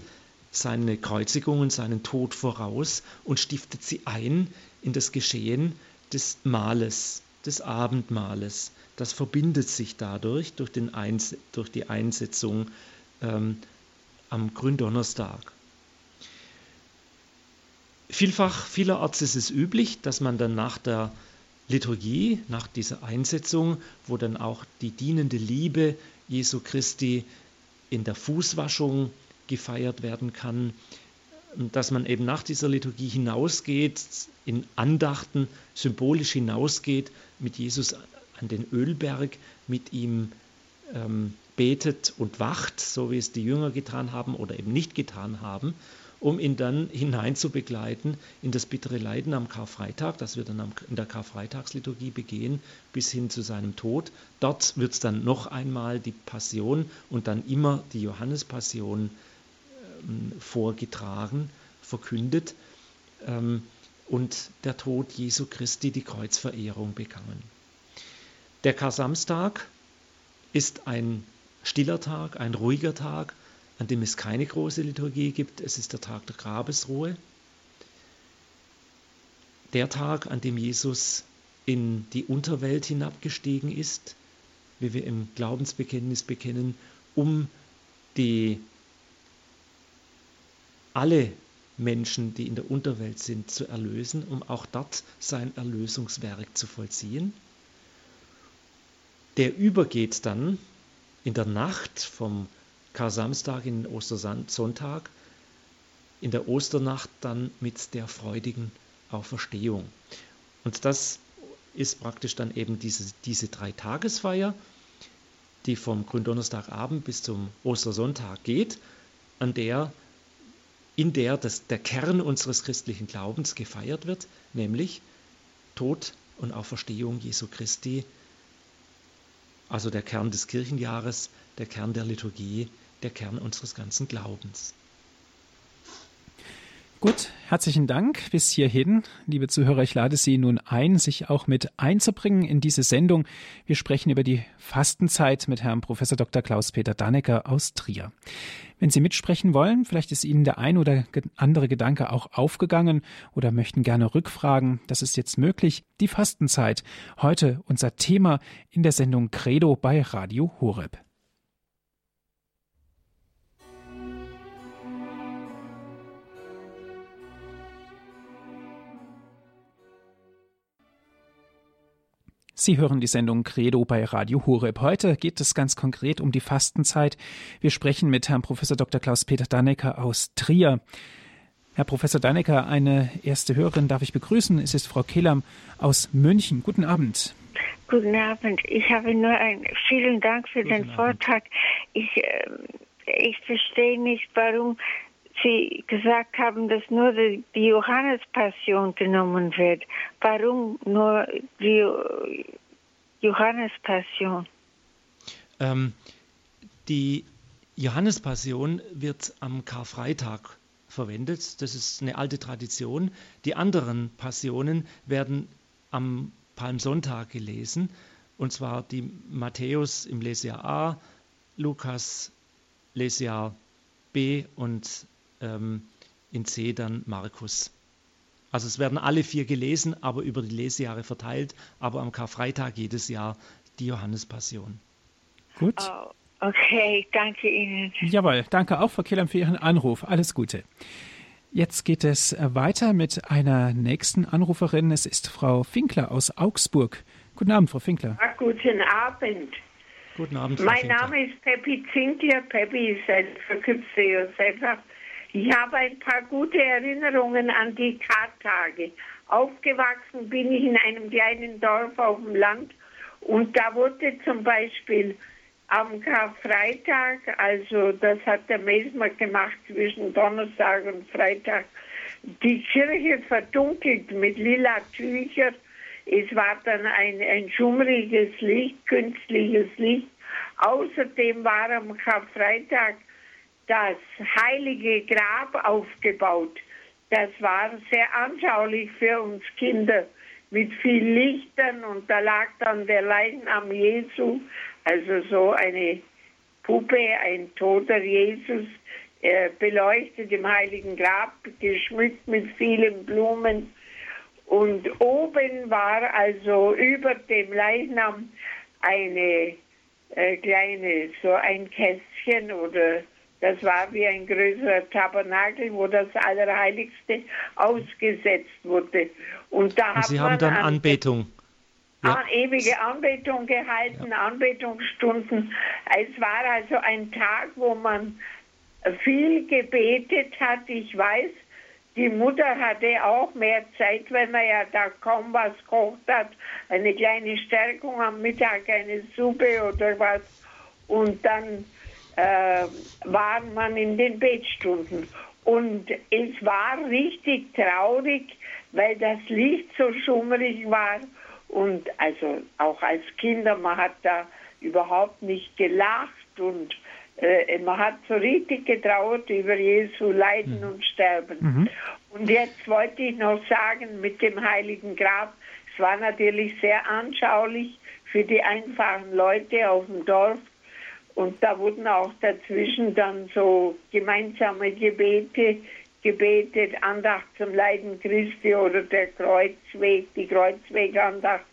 seine Kreuzigung und seinen Tod voraus und stiftet sie ein in das Geschehen des Mahles, des Abendmahles. Das verbindet sich dadurch durch, durch die Einsetzung ähm, am Gründonnerstag. Vielfach, vielerorts ist es üblich, dass man dann nach der Liturgie, nach dieser Einsetzung, wo dann auch die dienende Liebe Jesu Christi in der Fußwaschung gefeiert werden kann, dass man eben nach dieser Liturgie hinausgeht, in Andachten symbolisch hinausgeht, mit Jesus an den Ölberg, mit ihm ähm, betet und wacht, so wie es die Jünger getan haben oder eben nicht getan haben um ihn dann hinein zu begleiten in das bittere Leiden am Karfreitag, das wir dann in der Karfreitagsliturgie begehen, bis hin zu seinem Tod. Dort wird es dann noch einmal die Passion und dann immer die Johannespassion ähm, vorgetragen, verkündet ähm, und der Tod Jesu Christi, die Kreuzverehrung begangen. Der Kar-Samstag ist ein stiller Tag, ein ruhiger Tag, an dem es keine große Liturgie gibt. Es ist der Tag der Grabesruhe. Der Tag, an dem Jesus in die Unterwelt hinabgestiegen ist, wie wir im Glaubensbekenntnis bekennen, um die alle Menschen, die in der Unterwelt sind, zu erlösen, um auch dort sein Erlösungswerk zu vollziehen. Der übergeht dann in der Nacht vom Kar-Samstag in den Ostersonntag, in der Osternacht dann mit der freudigen Auferstehung. Und das ist praktisch dann eben diese, diese Dreitagesfeier, die vom Gründonnerstagabend bis zum Ostersonntag geht, an der, in der das, der Kern unseres christlichen Glaubens gefeiert wird, nämlich Tod und Auferstehung Jesu Christi, also der Kern des Kirchenjahres, der Kern der Liturgie, der Kern unseres ganzen Glaubens. Gut, herzlichen Dank bis hierhin. Liebe Zuhörer, ich lade Sie nun ein, sich auch mit einzubringen in diese Sendung. Wir sprechen über die Fastenzeit mit Herrn Prof. Dr. Klaus-Peter Dannecker aus Trier. Wenn Sie mitsprechen wollen, vielleicht ist Ihnen der ein oder andere Gedanke auch aufgegangen oder möchten gerne rückfragen, das ist jetzt möglich. Die Fastenzeit, heute unser Thema in der Sendung Credo bei Radio Horeb. Sie hören die Sendung Credo bei Radio Horeb. Heute geht es ganz konkret um die Fastenzeit. Wir sprechen mit Herrn Professor Dr. Klaus-Peter Dannecker aus Trier. Herr Professor Dannecker, eine erste Hörerin darf ich begrüßen. Es ist Frau Kellam aus München. Guten Abend. Guten Abend. Ich habe nur ein vielen Dank für Guten den Abend. Vortrag. Ich, äh, ich verstehe nicht, warum Sie gesagt haben, dass nur die, Johannespassion genommen wird. Warum nur die Johannespassion? Ähm, die Johannespassion wird am Karfreitag verwendet. Das ist eine alte Tradition. Die anderen Passionen werden am Palmsonntag gelesen. Und zwar die Matthäus im Lesjahr A, Lukas Lesjahr B und ähm, in C dann Markus. Also es werden alle vier gelesen, aber über die Lesejahre verteilt, aber am Karfreitag jedes Jahr die Johannespassion. Gut. Oh, okay, danke Ihnen. Jawohl, danke auch, Frau Killern, für Ihren Anruf. Alles Gute. Jetzt geht es weiter mit einer nächsten Anruferin. Es ist Frau Finkler aus Augsburg. Guten Abend, Frau Finkler. Ach, guten Abend. Guten Abend, Frau Mein Finkler. Name ist Peppi Zinkler. Peppi ist ein verkürzter Josefa. Ich habe ein paar gute Erinnerungen an die Kartage. Aufgewachsen bin ich in einem kleinen Dorf auf dem Land und da wurde zum Beispiel am Karfreitag, also das hat der Mesmer gemacht zwischen Donnerstag und Freitag, die Kirche verdunkelt mit lila Tüchern. Es war dann ein, ein schummriges Licht, künstliches Licht. Außerdem war am Karfreitag das heilige Grab aufgebaut. Das war sehr anschaulich für uns Kinder mit viel Lichtern und da lag dann der Leichnam Jesu, also so eine Puppe, ein toter Jesus, äh, beleuchtet im heiligen Grab, geschmückt mit vielen Blumen. Und oben war also über dem Leichnam eine äh, kleine, so ein Kästchen oder das war wie ein größerer Tabernakel, wo das Allerheiligste ausgesetzt wurde. Und da Und Sie haben dann an, Anbetung. Ja. An ewige Anbetung gehalten, ja. Anbetungsstunden. Es war also ein Tag, wo man viel gebetet hat. Ich weiß, die Mutter hatte auch mehr Zeit, wenn man ja da kaum was kocht hat. Eine kleine Stärkung am Mittag, eine Suppe oder was. Und dann äh, war man in den Betstunden. Und es war richtig traurig, weil das Licht so schummrig war. Und also auch als Kinder, man hat da überhaupt nicht gelacht und äh, man hat so richtig getrauert über Jesu Leiden mhm. und Sterben. Mhm. Und jetzt wollte ich noch sagen, mit dem Heiligen Grab, es war natürlich sehr anschaulich für die einfachen Leute auf dem Dorf, und da wurden auch dazwischen dann so gemeinsame Gebete gebetet, Andacht zum Leiden Christi oder der Kreuzweg, die Kreuzwegandacht.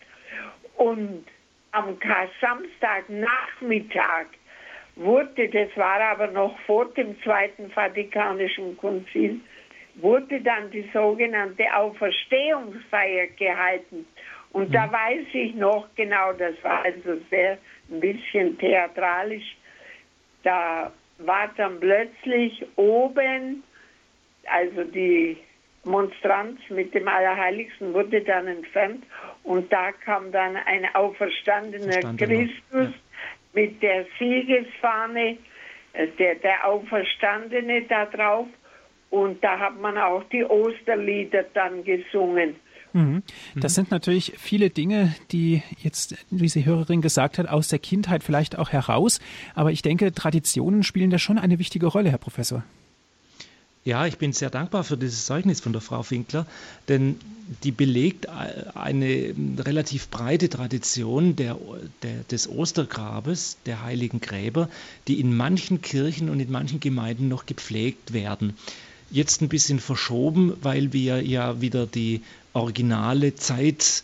Und am Samstagnachmittag wurde, das war aber noch vor dem Zweiten Vatikanischen Konzil, wurde dann die sogenannte Auferstehungsfeier gehalten. Und da mhm. weiß ich noch genau, das war also sehr ein bisschen theatralisch. da war dann plötzlich oben, also die Monstranz mit dem Allerheiligsten wurde dann entfernt und da kam dann ein auferstandener Christus ja. mit der Siegesfahne, äh, der, der Auferstandene da drauf und da hat man auch die Osterlieder dann gesungen. Mhm. Das sind natürlich viele Dinge, die jetzt, wie die Hörerin gesagt hat, aus der Kindheit vielleicht auch heraus. Aber ich denke, Traditionen spielen da schon eine wichtige Rolle, Herr Professor. Ja, ich bin sehr dankbar für dieses Zeugnis von der Frau Finkler, denn die belegt eine relativ breite Tradition der, der, des Ostergrabes, der heiligen Gräber, die in manchen Kirchen und in manchen Gemeinden noch gepflegt werden. Jetzt ein bisschen verschoben, weil wir ja wieder die originale Zeit,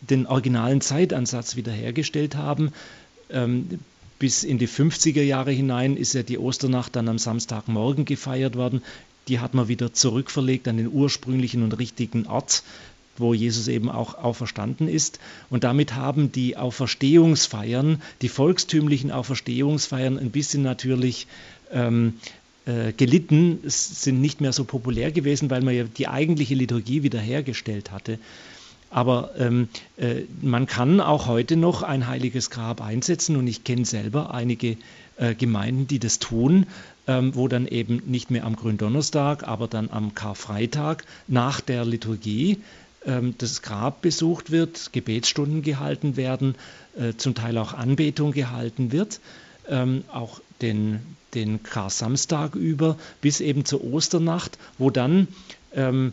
den originalen Zeitansatz wiederhergestellt haben. Ähm, bis in die 50er Jahre hinein ist ja die Osternacht dann am Samstagmorgen gefeiert worden. Die hat man wieder zurückverlegt an den ursprünglichen und richtigen Ort, wo Jesus eben auch auferstanden ist. Und damit haben die Auferstehungsfeiern, die volkstümlichen Auferstehungsfeiern ein bisschen natürlich ähm, äh, gelitten, sind nicht mehr so populär gewesen, weil man ja die eigentliche Liturgie wiederhergestellt hatte. Aber ähm, äh, man kann auch heute noch ein heiliges Grab einsetzen und ich kenne selber einige äh, Gemeinden, die das tun, ähm, wo dann eben nicht mehr am Gründonnerstag, aber dann am Karfreitag nach der Liturgie ähm, das Grab besucht wird, Gebetsstunden gehalten werden, äh, zum Teil auch Anbetung gehalten wird, ähm, auch den, den Kar-Samstag über bis eben zur Osternacht, wo dann ähm,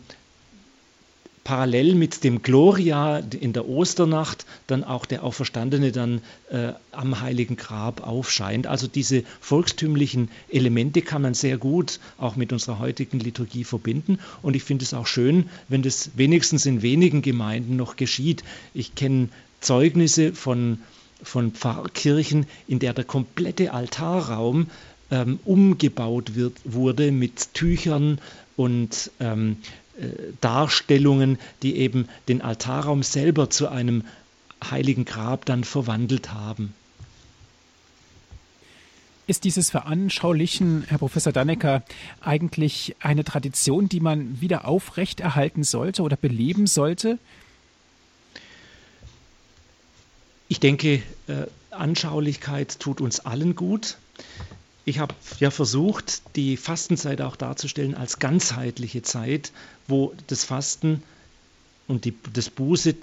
parallel mit dem Gloria in der Osternacht dann auch der Auferstandene dann äh, am Heiligen Grab aufscheint. Also diese volkstümlichen Elemente kann man sehr gut auch mit unserer heutigen Liturgie verbinden. Und ich finde es auch schön, wenn das wenigstens in wenigen Gemeinden noch geschieht. Ich kenne Zeugnisse von, von Pfarrkirchen, in der der komplette Altarraum ähm, umgebaut wird, wurde mit Tüchern und ähm, äh, Darstellungen, die eben den Altarraum selber zu einem heiligen Grab dann verwandelt haben. Ist dieses Veranschaulichen, Herr Professor Dannecker, eigentlich eine Tradition, die man wieder aufrechterhalten sollte oder beleben sollte? Ich denke, äh, Anschaulichkeit tut uns allen gut. Ich habe ja versucht, die Fastenzeit auch darzustellen als ganzheitliche Zeit, wo das Fasten und die, das Buße,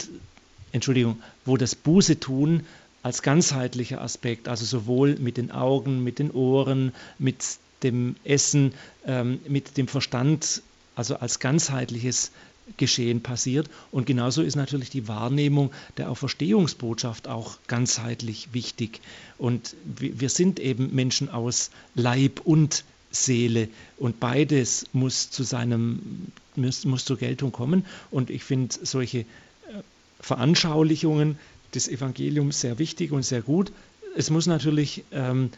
Entschuldigung, wo das Buße tun als ganzheitlicher Aspekt, also sowohl mit den Augen, mit den Ohren, mit dem Essen, ähm, mit dem Verstand, also als ganzheitliches Geschehen passiert. Und genauso ist natürlich die Wahrnehmung der Auferstehungsbotschaft auch ganzheitlich wichtig. Und wir sind eben Menschen aus Leib und Seele und beides muss zu seinem muss, muss zur Geltung kommen. Und ich finde solche äh, Veranschaulichungen des Evangeliums sehr wichtig und sehr gut. Es muss natürlich ähm,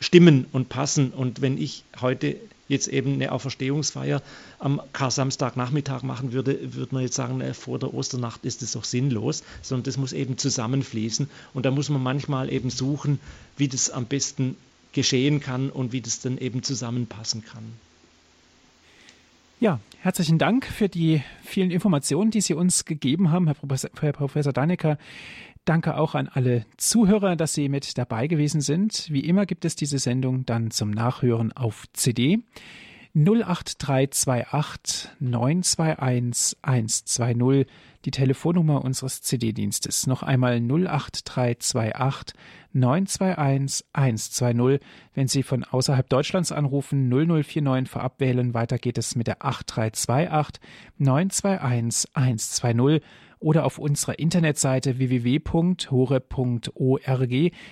stimmen und passen. Und wenn ich heute jetzt eben eine Auferstehungsfeier am Kar-Samstagnachmittag machen würde, würde man jetzt sagen, vor der Osternacht ist es doch sinnlos, sondern das muss eben zusammenfließen. Und da muss man manchmal eben suchen, wie das am besten geschehen kann und wie das dann eben zusammenpassen kann. Ja, herzlichen Dank für die vielen Informationen, die Sie uns gegeben haben, Herr Professor, Herr Professor Dannecker. Danke auch an alle Zuhörer, dass Sie mit dabei gewesen sind. Wie immer gibt es diese Sendung dann zum Nachhören auf CD. 08328 921 120, die Telefonnummer unseres CD-Dienstes. Noch einmal 08328 921 120. Wenn Sie von außerhalb Deutschlands anrufen, 0049 vorab wählen. Weiter geht es mit der 8328 921 120 oder auf unserer Internetseite www.hore.org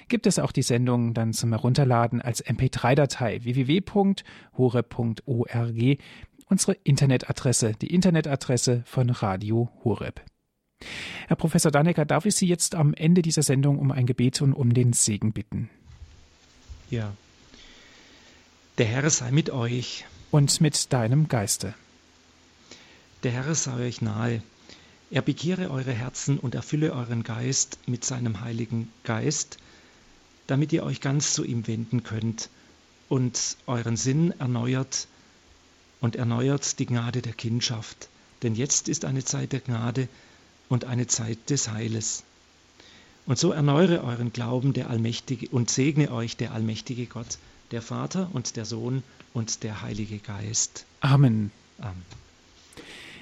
gibt es auch die Sendung dann zum Herunterladen als MP3-Datei www.hore.org, unsere Internetadresse, die Internetadresse von Radio Horeb. Herr Professor Dannecker, darf ich Sie jetzt am Ende dieser Sendung um ein Gebet und um den Segen bitten? Ja. Der Herr sei mit euch. Und mit deinem Geiste. Der Herr sei euch nahe. Er bekehre eure Herzen und erfülle euren Geist mit seinem Heiligen Geist, damit ihr euch ganz zu ihm wenden könnt und euren Sinn erneuert und erneuert die Gnade der Kindschaft. Denn jetzt ist eine Zeit der Gnade und eine Zeit des Heiles. Und so erneuere euren Glauben der Allmächtige und segne euch der allmächtige Gott, der Vater und der Sohn und der Heilige Geist. Amen. Amen.